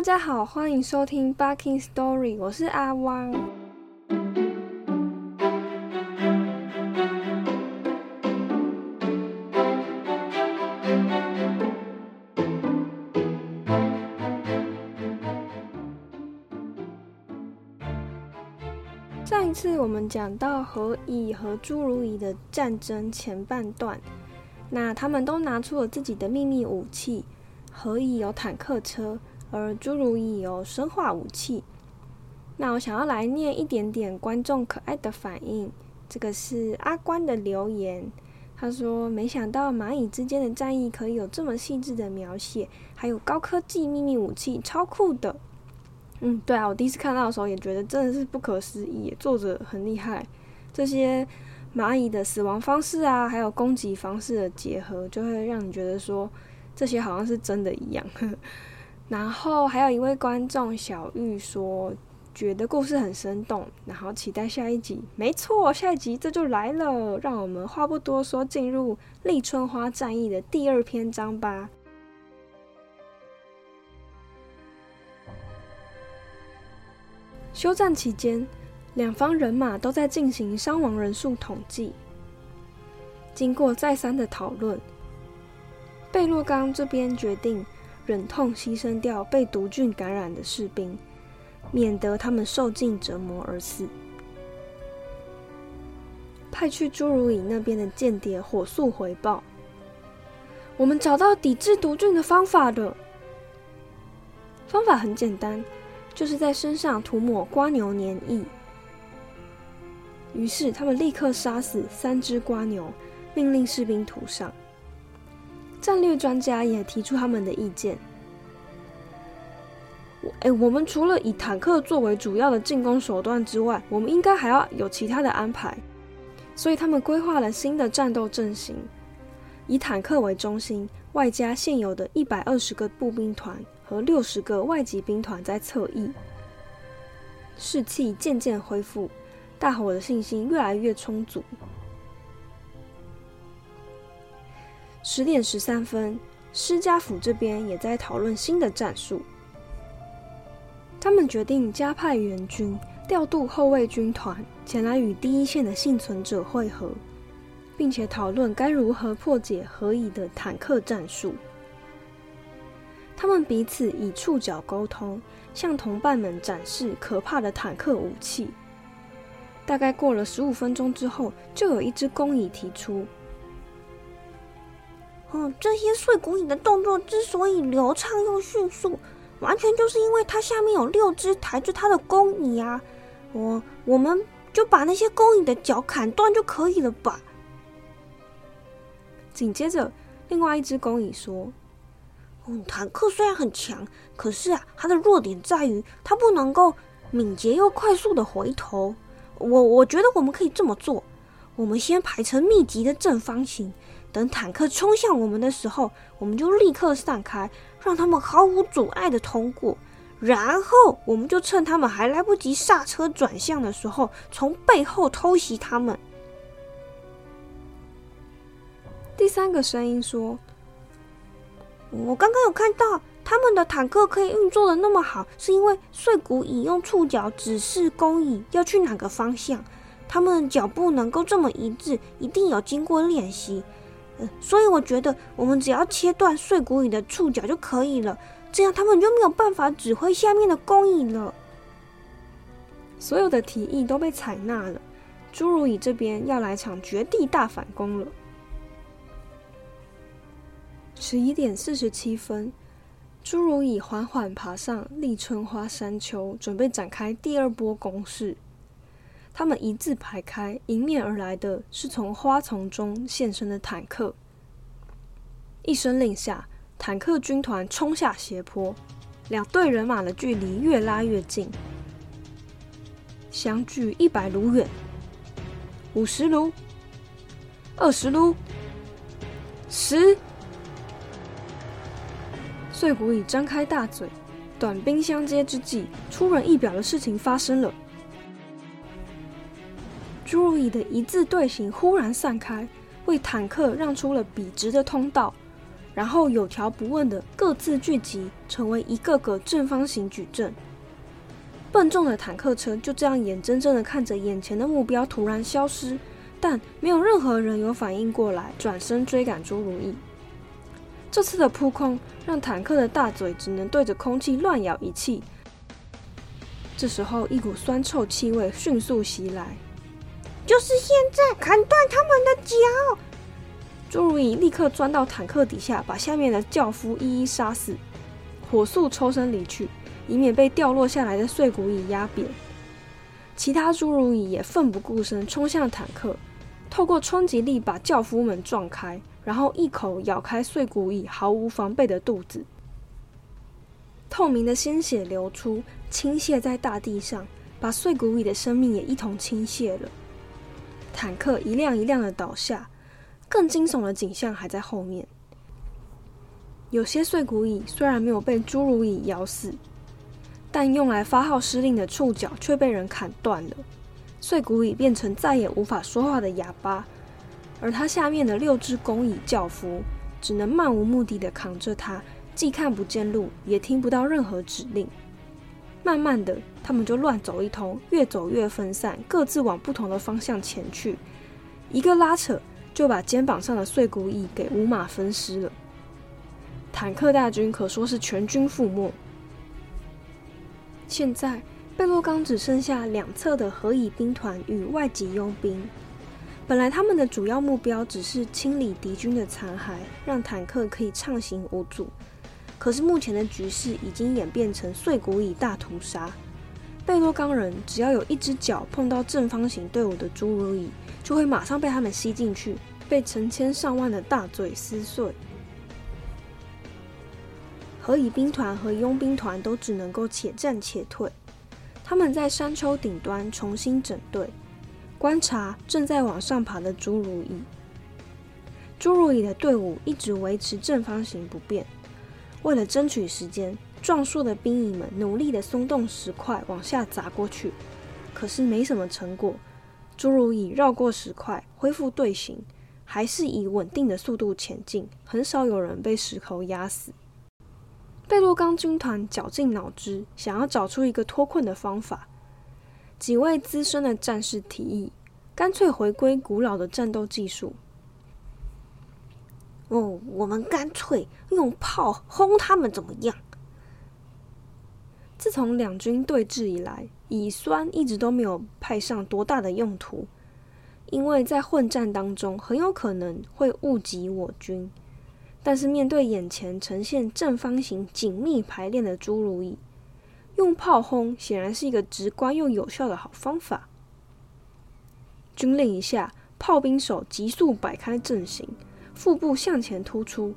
大家好，欢迎收听《Barking Story》，我是阿汪。上一次我们讲到何以和朱如意的战争前半段，那他们都拿出了自己的秘密武器。何以有坦克车，而诸如意有生化武器。那我想要来念一点点观众可爱的反应。这个是阿关的留言，他说：“没想到蚂蚁之间的战役可以有这么细致的描写，还有高科技秘密武器，超酷的。”嗯，对啊，我第一次看到的时候也觉得真的是不可思议，作者很厉害。这些蚂蚁的死亡方式啊，还有攻击方式的结合，就会让你觉得说。这些好像是真的一样，然后还有一位观众小玉说，觉得故事很生动，然后期待下一集。没错，下一集这就来了，让我们话不多说，进入立春花战役的第二篇章吧。休战期间，两方人马都在进行伤亡人数统计，经过再三的讨论。贝洛刚这边决定忍痛牺牲掉被毒菌感染的士兵，免得他们受尽折磨而死。派去朱如意那边的间谍火速回报：“我们找到抵制毒菌的方法了。方法很简单，就是在身上涂抹瓜牛粘液。”于是他们立刻杀死三只瓜牛，命令士兵涂上。战略专家也提出他们的意见。我哎，我们除了以坦克作为主要的进攻手段之外，我们应该还要有其他的安排。所以他们规划了新的战斗阵型，以坦克为中心，外加现有的一百二十个步兵团和六十个外籍兵团在侧翼。士气渐渐恢复，大伙的信心越来越充足。十点十三分，施家府这边也在讨论新的战术。他们决定加派援军，调度后卫军团前来与第一线的幸存者会合，并且讨论该如何破解何以的坦克战术。他们彼此以触角沟通，向同伴们展示可怕的坦克武器。大概过了十五分钟之后，就有一只工蚁提出。嗯，这些碎骨蚁的动作之所以流畅又迅速，完全就是因为它下面有六只抬着它的弓蚁啊！我我们就把那些工蚁的脚砍断就可以了吧？紧接着，另外一只工蚁说：“嗯，坦克虽然很强，可是啊，它的弱点在于它不能够敏捷又快速的回头。我我觉得我们可以这么做，我们先排成密集的正方形。”等坦克冲向我们的时候，我们就立刻散开，让他们毫无阻碍的通过。然后，我们就趁他们还来不及刹车转向的时候，从背后偷袭他们。第三个声音说：“我刚刚有看到他们的坦克可以运作的那么好，是因为碎骨蚁用触角指示工蚁要去哪个方向。他们脚步能够这么一致，一定有经过练习。”所以我觉得，我们只要切断碎骨蚁的触角就可以了，这样他们就没有办法指挥下面的工蚁了。所有的提议都被采纳了，侏儒蚁这边要来场绝地大反攻了。十一点四十七分，侏儒蚁缓缓爬上立春花山丘，准备展开第二波攻势。他们一字排开，迎面而来的是从花丛中现身的坦克。一声令下，坦克军团冲下斜坡，两队人马的距离越拉越近，相距一百卢远，五十卢，二十卢，十。碎骨已张开大嘴，短兵相接之际，出人意表的事情发生了。侏儒蚁的一字队形忽然散开，为坦克让出了笔直的通道。然后有条不紊的各自聚集，成为一个个正方形矩阵。笨重的坦克车就这样眼睁睁的看着眼前的目标突然消失，但没有任何人有反应过来，转身追赶朱如意。这次的扑空让坦克的大嘴只能对着空气乱咬一气。这时候，一股酸臭气味迅速袭来，就是现在，砍断他们的脚！朱如意立刻钻到坦克底下，把下面的轿夫一一杀死，火速抽身离去。以免被掉落下来的碎骨蚁压扁，其他侏儒蚁也奋不顾身冲向坦克，透过冲击力把轿夫们撞开，然后一口咬开碎骨蚁毫无防备的肚子。透明的鲜血流出，倾泻在大地上，把碎骨蚁的生命也一同倾泻了。坦克一辆一辆的倒下，更惊悚的景象还在后面。有些碎骨蚁虽然没有被侏儒蚁咬死。但用来发号施令的触角却被人砍断了，碎骨蚁变成再也无法说话的哑巴，而它下面的六只工蚁教夫只能漫无目的的扛着它，既看不见路，也听不到任何指令。慢慢的，他们就乱走一通，越走越分散，各自往不同的方向前去。一个拉扯，就把肩膀上的碎骨蚁给五马分尸了。坦克大军可说是全军覆没。现在，贝洛冈只剩下两侧的何以兵团与外籍佣兵。本来他们的主要目标只是清理敌军的残骸，让坦克可以畅行无阻。可是目前的局势已经演变成碎骨蚁大屠杀。贝洛冈人只要有一只脚碰到正方形队伍的侏儒蚁，就会马上被他们吸进去，被成千上万的大嘴撕碎。何以兵团和佣兵团都只能够且战且退。他们在山丘顶端重新整队，观察正在往上爬的侏儒蚁。侏儒蚁的队伍一直维持正方形不变。为了争取时间，壮硕的兵蚁们努力的松动石块往下砸过去，可是没什么成果。侏儒蚁绕过石块，恢复队形，还是以稳定的速度前进，很少有人被石头压死。贝洛冈军团绞尽脑汁，想要找出一个脱困的方法。几位资深的战士提议，干脆回归古老的战斗技术。哦，我们干脆用炮轰他们，怎么样？自从两军对峙以来，乙酸一直都没有派上多大的用途，因为在混战当中，很有可能会误及我军。但是面对眼前呈现正方形紧密排练的侏儒蚁，用炮轰显然是一个直观又有效的好方法。军令一下，炮兵手急速摆开阵型，腹部向前突出。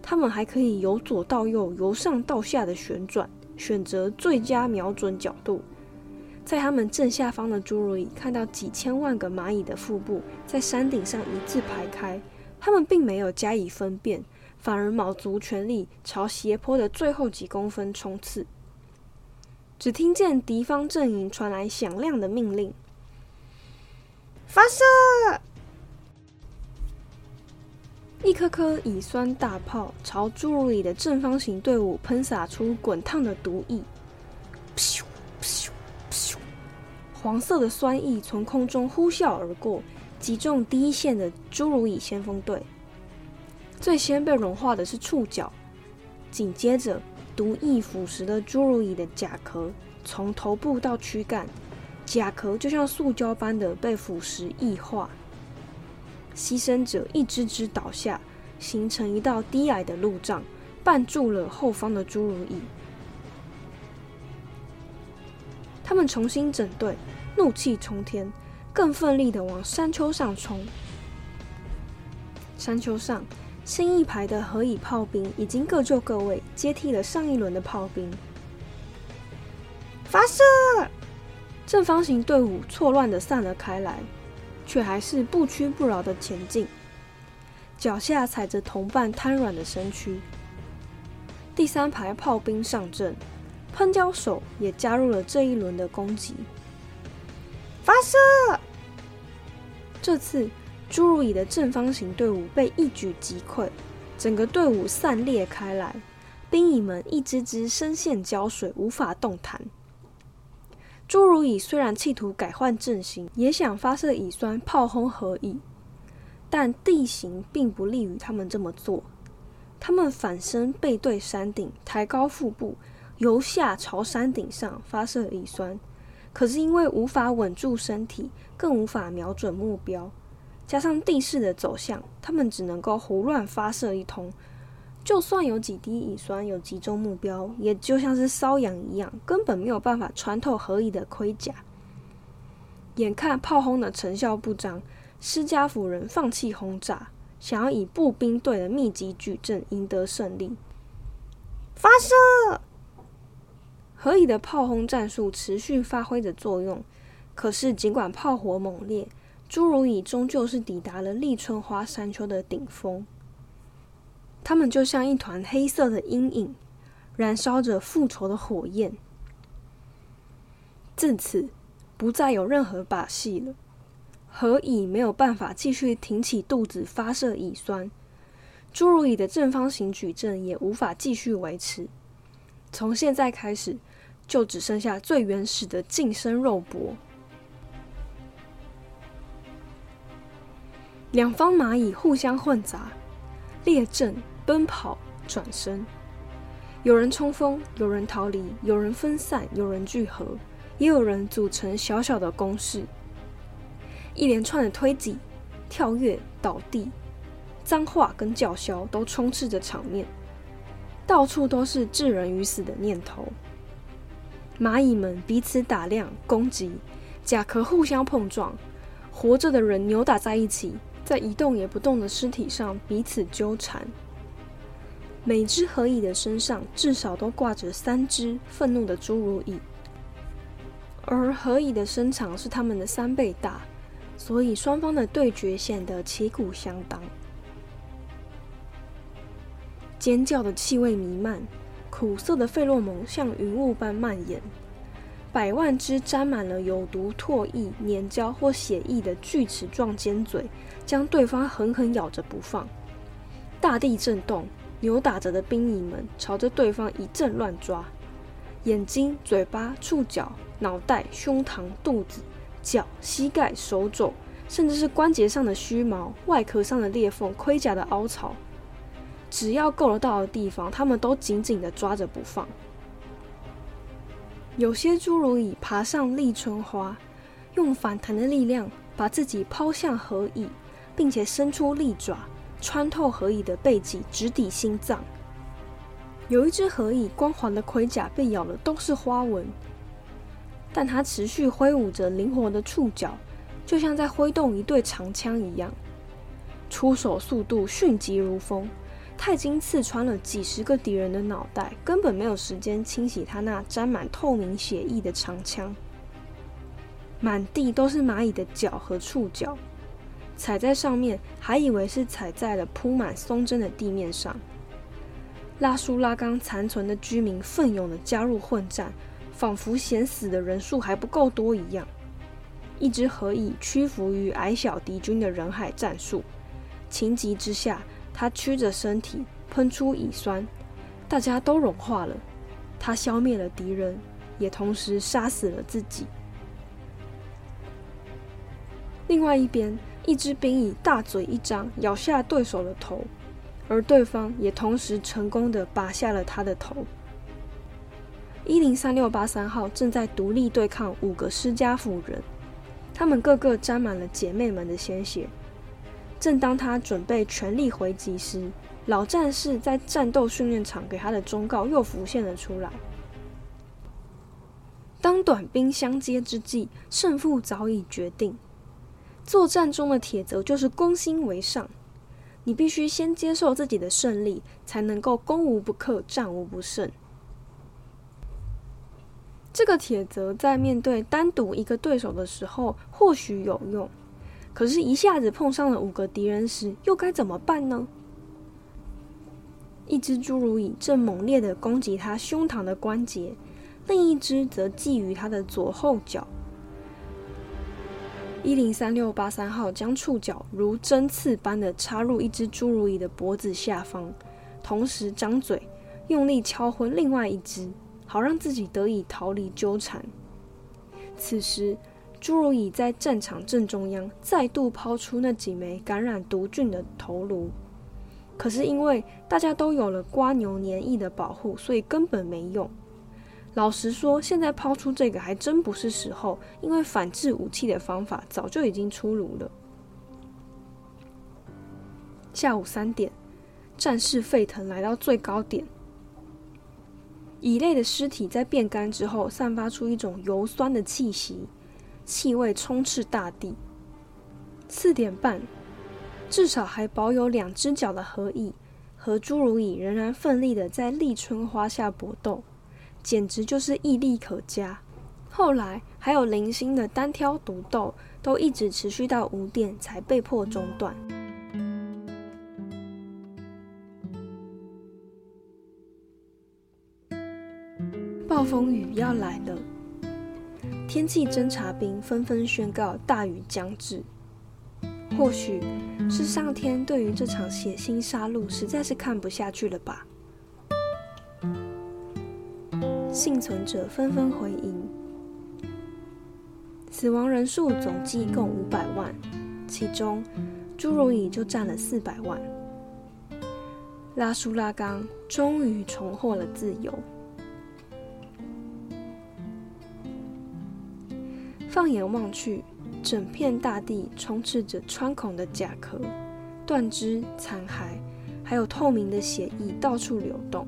他们还可以由左到右、由上到下的旋转，选择最佳瞄准角度。在他们正下方的侏儒蚁看到几千万个蚂蚁的腹部在山顶上一字排开，他们并没有加以分辨。反而卯足全力朝斜坡的最后几公分冲刺。只听见敌方阵营传来响亮的命令：“发射！”一颗颗乙酸大炮朝侏儒蚁的正方形队伍喷洒出滚烫的毒液，咻咻咻！黄色的酸液从空中呼啸而过，击中第一线的侏儒蚁先锋队。最先被融化的是触角，紧接着毒液腐蚀了侏儒蚁的甲壳，从头部到躯干，甲壳就像塑胶般的被腐蚀异化。牺牲者一只只倒下，形成一道低矮的路障，绊住了后方的侏儒蚁。他们重新整队，怒气冲天，更奋力的往山丘上冲。山丘上。新一排的何以炮兵已经各就各位，接替了上一轮的炮兵。发射！正方形队伍错乱的散了开来，却还是不屈不挠的前进，脚下踩着同伴瘫软的身躯。第三排炮兵上阵，喷胶手也加入了这一轮的攻击。发射！这次。侏儒蚁的正方形队伍被一举击溃，整个队伍散裂开来，兵蚁们一只只深陷胶水，无法动弹。侏儒蚁虽然企图改换阵型，也想发射蚁酸炮轰何蚁，但地形并不利于他们这么做。他们反身背对山顶，抬高腹部，由下朝山顶上发射蚁酸。可是因为无法稳住身体，更无法瞄准目标，加上地势的走向，他们只能够胡乱发射一通。就算有几滴乙酸有集中目标，也就像是瘙痒一样，根本没有办法穿透何以的盔甲。眼看炮轰的成效不彰，施加夫人放弃轰炸，想要以步兵队的密集矩阵赢得胜利。发射！何以的炮轰战术持续发挥着作用，可是尽管炮火猛烈，侏儒蚁终究是抵达了立春花山丘的顶峰。他们就像一团黑色的阴影，燃烧着复仇的火焰。自此，不再有任何把戏了。何以没有办法继续挺起肚子发射乙酸，侏儒蚁的正方形矩阵也无法继续维持。从现在开始。就只剩下最原始的近身肉搏。两方蚂蚁互相混杂，列阵、奔跑、转身，有人冲锋，有人逃离，有人分散，有人聚合，也有人组成小小的攻势。一连串的推挤、跳跃、倒地，脏话跟叫嚣都充斥着场面，到处都是置人于死的念头。蚂蚁们彼此打量、攻击，甲壳互相碰撞，活着的人扭打在一起，在一动也不动的尸体上彼此纠缠。每只何蚁的身上至少都挂着三只愤怒的侏儒蚁，而何蚁的身长是他们的三倍大，所以双方的对决显得旗鼓相当。尖叫的气味弥漫。苦涩的费洛蒙像云雾般蔓延，百万只沾满了有毒唾液、粘胶或血液的锯齿状尖嘴将对方狠狠咬着不放。大地震动，扭打着的兵蚁们朝着对方一阵乱抓，眼睛、嘴巴、触角、脑袋、胸膛、肚子、脚、膝盖、手肘，甚至是关节上的须毛、外壳上的裂缝、盔甲的凹槽。只要够得到的地方，他们都紧紧的抓着不放。有些侏儒蚁爬上立春花，用反弹的力量把自己抛向河蚁，并且伸出利爪，穿透河蚁的背脊，直抵心脏。有一只河蚁光滑的盔甲被咬了，都是花纹，但它持续挥舞着灵活的触角，就像在挥动一对长枪一样，出手速度迅疾如风。他已经刺穿了几十个敌人的脑袋，根本没有时间清洗他那沾满透明血液的长枪。满地都是蚂蚁的脚和触角，踩在上面还以为是踩在了铺满松针的地面上。拉苏拉冈残存的居民奋勇的加入混战，仿佛嫌死的人数还不够多一样。一只何以屈服于矮小敌军的人海战术，情急之下。他曲着身体喷出乙酸，大家都融化了。他消灭了敌人，也同时杀死了自己。另外一边，一只兵蚁大嘴一张，咬下对手的头，而对方也同时成功的拔下了他的头。一零三六八三号正在独立对抗五个施加夫人，他们个个沾满了姐妹们的鲜血。正当他准备全力回击时，老战士在战斗训练场给他的忠告又浮现了出来。当短兵相接之际，胜负早已决定。作战中的铁则就是攻心为上，你必须先接受自己的胜利，才能够攻无不克、战无不胜。这个铁则在面对单独一个对手的时候，或许有用。可是，一下子碰上了五个敌人时，又该怎么办呢？一只侏儒蚁正猛烈的攻击他胸膛的关节，另一只则觊觎他的左后脚。一零三六八三号将触角如针刺般的插入一只侏儒蚁的脖子下方，同时张嘴用力敲昏另外一只，好让自己得以逃离纠缠。此时，侏儒蚁在战场正中央再度抛出那几枚感染毒菌的头颅，可是因为大家都有了瓜牛粘液的保护，所以根本没用。老实说，现在抛出这个还真不是时候，因为反制武器的方法早就已经出炉了。下午三点，战事沸腾来到最高点，蚁类的尸体在变干之后，散发出一种油酸的气息，气味充斥大地。四点半，至少还保有两只脚的合蚁和侏儒蚁仍然奋力的在立春花下搏斗。简直就是毅力可嘉。后来还有零星的单挑独斗，都一直持续到五点才被迫中断。暴风雨要来了，天气侦察兵纷纷宣告大雨将至。或许是上天对于这场血腥杀戮实在是看不下去了吧。幸存者纷纷回应，死亡人数总计共五百万，其中侏儒蚁就占了四百万。拉苏拉刚终于重获了自由。放眼望去，整片大地充斥着穿孔的甲壳、断肢残骸，还有透明的血液到处流动。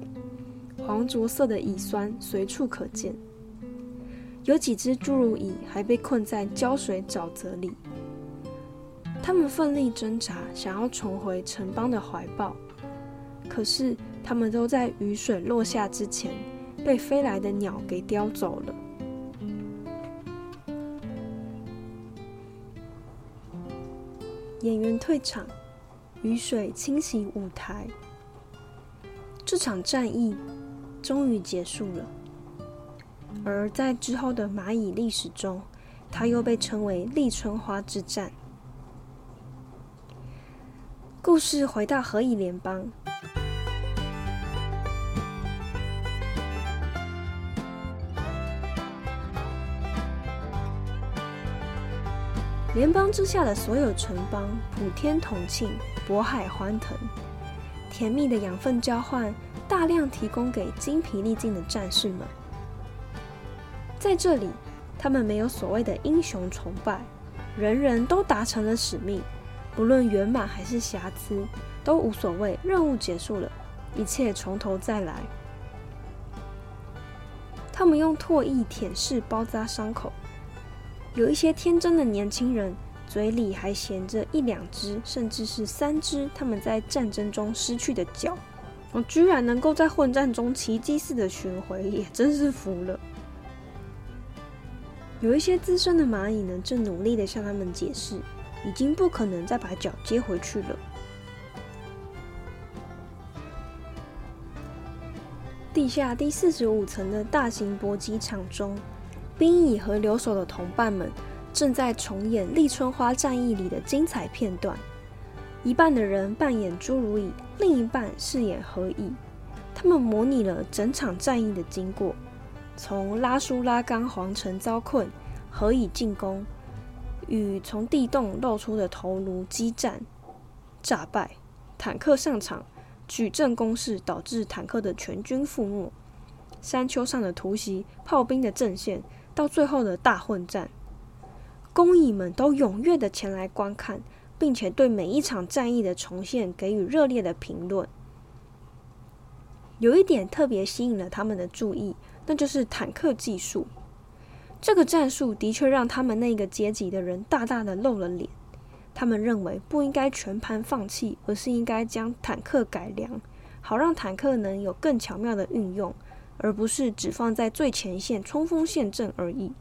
黄浊色的乙酸随处可见，有几只侏儒蚁还被困在胶水沼泽里。他们奋力挣扎，想要重回城邦的怀抱，可是他们都在雨水落下之前被飞来的鸟给叼走了。演员退场，雨水清洗舞台，这场战役。终于结束了，而在之后的蚂蚁历史中，它又被称为立春花之战。故事回到何以联邦，联邦之下的所有城邦普天同庆，渤海欢腾，甜蜜的养分交换。大量提供给精疲力尽的战士们。在这里，他们没有所谓的英雄崇拜，人人都达成了使命，不论圆满还是瑕疵都无所谓。任务结束了，一切从头再来。他们用唾液舔舐包扎伤口，有一些天真的年轻人嘴里还衔着一两只，甚至是三只他们在战争中失去的脚。我居然能够在混战中奇迹似的寻回，也真是服了。有一些资深的蚂蚁呢，正努力的向他们解释，已经不可能再把脚接回去了。地下第四十五层的大型搏击场中，兵蚁和留守的同伴们正在重演立春花战役里的精彩片段。一半的人扮演侏儒蚁，另一半饰演何蚁。他们模拟了整场战役的经过：从拉苏拉冈皇城遭困，何以进攻，与从地洞露出的头颅激战、炸败，坦克上场，举阵攻势导致坦克的全军覆没，山丘上的突袭，炮兵的阵线，到最后的大混战。工蚁们都踊跃的前来观看。并且对每一场战役的重现给予热烈的评论。有一点特别吸引了他们的注意，那就是坦克技术。这个战术的确让他们那个阶级的人大大的露了脸。他们认为不应该全盘放弃，而是应该将坦克改良，好让坦克能有更巧妙的运用，而不是只放在最前线冲锋陷阵而已。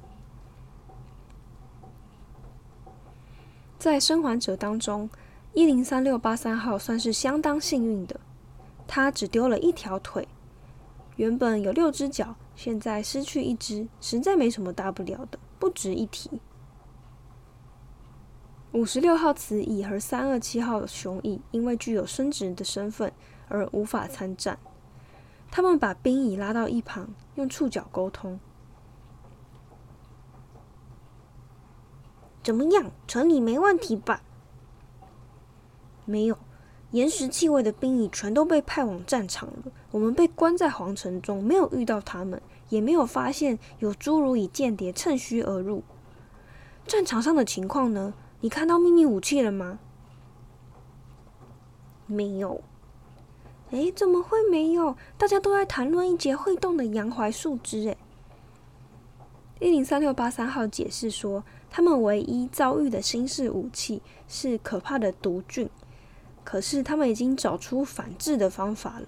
在生还者当中，一零三六八三号算是相当幸运的，他只丢了一条腿，原本有六只脚，现在失去一只，实在没什么大不了的，不值一提。五十六号雌蚁和三二七号雄蚁因为具有生殖的身份而无法参战。他们把兵蚁拉到一旁，用触角沟通。怎么样？城里没问题吧？没有，岩石气味的兵蚁全都被派往战场了。我们被关在皇城中，没有遇到他们，也没有发现有侏儒蚁间谍趁虚而入。战场上的情况呢？你看到秘密武器了吗？没有。哎，怎么会没有？大家都在谈论一节会动的洋槐树枝。哎，一零三六八三号解释说，他们唯一遭遇的新式武器是可怕的毒菌，可是他们已经找出反制的方法了。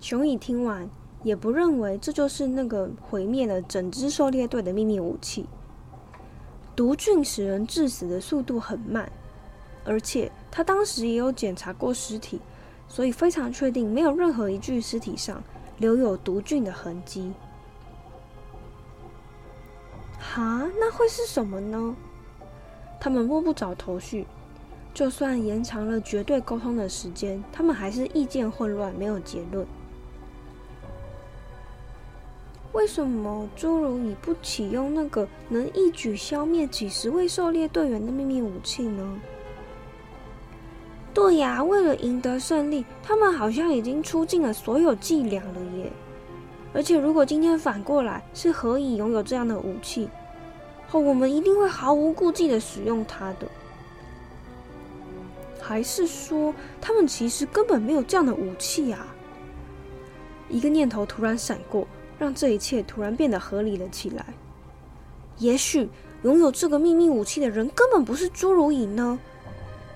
熊蚁听完，也不认为这就是那个毁灭了整支狩猎队的秘密武器。毒菌使人致死的速度很慢，而且他当时也有检查过尸体，所以非常确定没有任何一具尸体上留有毒菌的痕迹。哈，那会是什么呢？他们摸不着头绪。就算延长了绝对沟通的时间，他们还是意见混乱，没有结论。为什么侏儒你不启用那个能一举消灭几十位狩猎队员的秘密武器呢？对呀，为了赢得胜利，他们好像已经出尽了所有伎俩了耶！而且，如果今天反过来是何以拥有这样的武器，后我们一定会毫无顾忌的使用它的。还是说，他们其实根本没有这样的武器啊？一个念头突然闪过。让这一切突然变得合理了起来。也许拥有这个秘密武器的人根本不是侏儒蚁呢，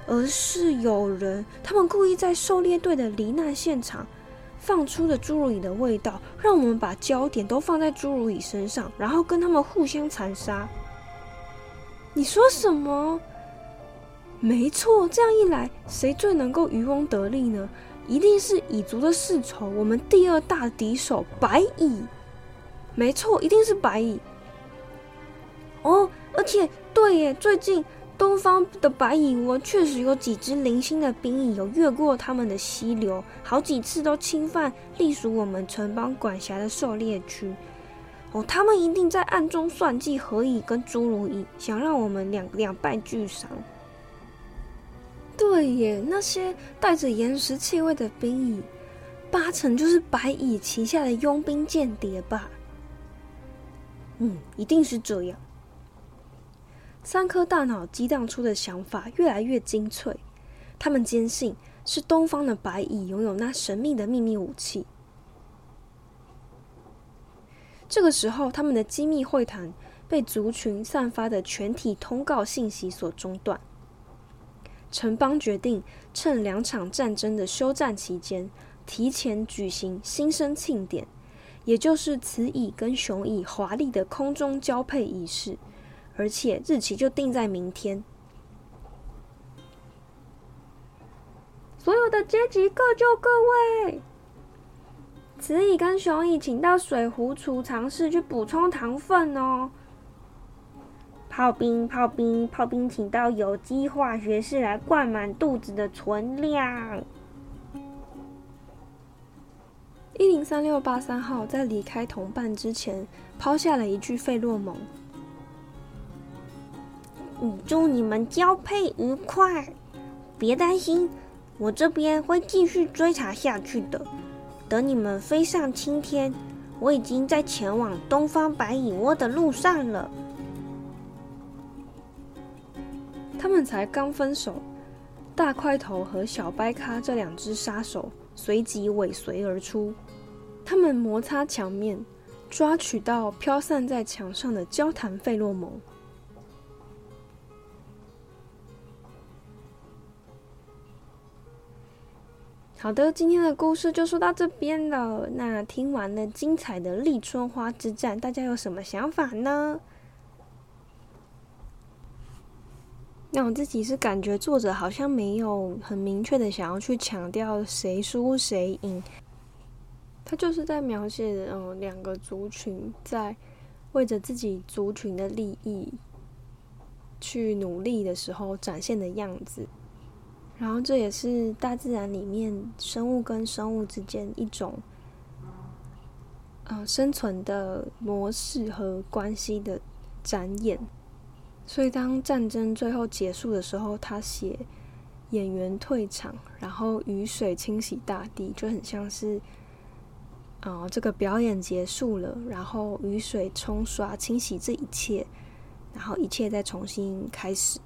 而是有人，他们故意在狩猎队的罹难现场放出的侏儒蚁的味道，让我们把焦点都放在侏儒蚁身上，然后跟他们互相残杀。你说什么？没错，这样一来，谁最能够渔翁得利呢？一定是蚁族的世仇，我们第二大敌手白蚁。没错，一定是白蚁。哦，而且对耶，最近东方的白蚁窝确实有几只零星的兵蚁有越过他们的溪流，好几次都侵犯隶属我们城邦管辖的狩猎区。哦，他们一定在暗中算计何以跟侏儒蚁，想让我们两两败俱伤。对耶，那些带着岩石气味的兵蚁，八成就是白蚁旗下的佣兵间谍吧？嗯，一定是这样。三颗大脑激荡出的想法越来越精粹，他们坚信是东方的白蚁拥有那神秘的秘密武器。这个时候，他们的机密会谈被族群散发的全体通告信息所中断。城邦决定趁两场战争的休战期间，提前举行新生庆典，也就是雌蚁跟雄蚁华丽的空中交配仪式，而且日期就定在明天。所有的阶级各就各位，雌蚁跟雄蚁请到水壶储藏室去补充糖分哦。炮兵，炮兵，炮兵，请到有机化学室来灌满肚子的存量。一零三六八三号在离开同伴之前，抛下了一句费洛蒙：“祝你们交配愉快，别担心，我这边会继续追查下去的。等你们飞上青天，我已经在前往东方白蚁窝的路上了。”他们才刚分手，大块头和小白咖这两只杀手随即尾随而出。他们摩擦墙面，抓取到飘散在墙上的交谈费洛蒙。好的，今天的故事就说到这边了。那听完了精彩的立春花之战，大家有什么想法呢？那我自己是感觉作者好像没有很明确的想要去强调谁输谁赢，他就是在描写嗯两个族群在为着自己族群的利益去努力的时候展现的样子。然后这也是大自然里面生物跟生物之间一种，呃，生存的模式和关系的展演。所以当战争最后结束的时候，他写演员退场，然后雨水清洗大地，就很像是，啊，这个表演结束了，然后雨水冲刷清洗这一切，然后一切再重新开始。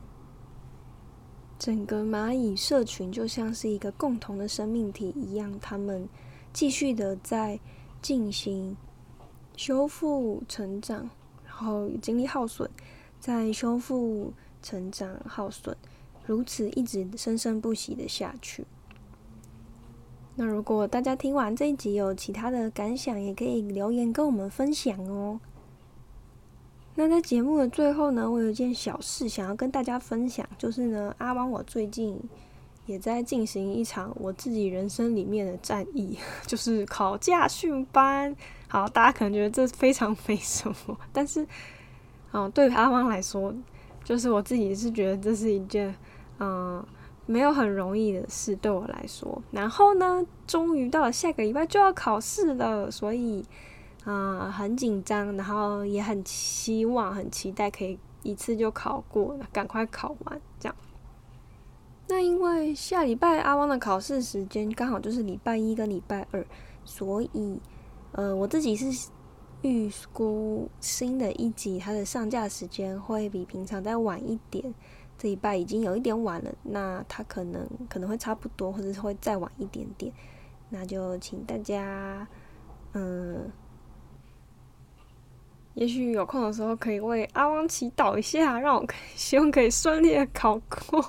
整个蚂蚁社群就像是一个共同的生命体一样，他们继续的在进行修复、成长，然后精力耗损，在修复、成长、耗损，如此一直生生不息的下去。那如果大家听完这一集有其他的感想，也可以留言跟我们分享哦。那在节目的最后呢，我有一件小事想要跟大家分享，就是呢，阿汪我最近也在进行一场我自己人生里面的战役，就是考驾训班。好，大家可能觉得这非常没什么，但是，嗯，对阿汪来说，就是我自己是觉得这是一件，嗯，没有很容易的事对我来说。然后呢，终于到了下个礼拜就要考试了，所以。啊，很紧张，然后也很期望、很期待可以一次就考过，赶快考完这样。那因为下礼拜阿汪的考试时间刚好就是礼拜一跟礼拜二，所以呃，我自己是预估新的一集它的上架时间会比平常再晚一点。这礼拜已经有一点晚了，那它可能可能会差不多，或者是会再晚一点点。那就请大家嗯。也许有空的时候可以为阿汪祈祷一下，让我可以希望可以顺利的考过。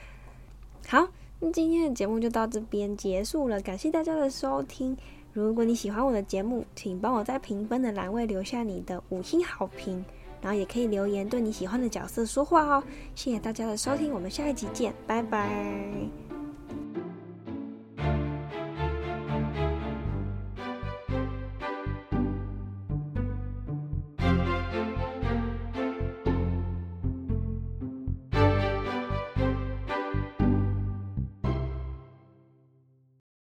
好，那今天的节目就到这边结束了，感谢大家的收听。如果你喜欢我的节目，请帮我在评分的栏位留下你的五星好评，然后也可以留言对你喜欢的角色说话哦。谢谢大家的收听，我们下一集见，拜拜。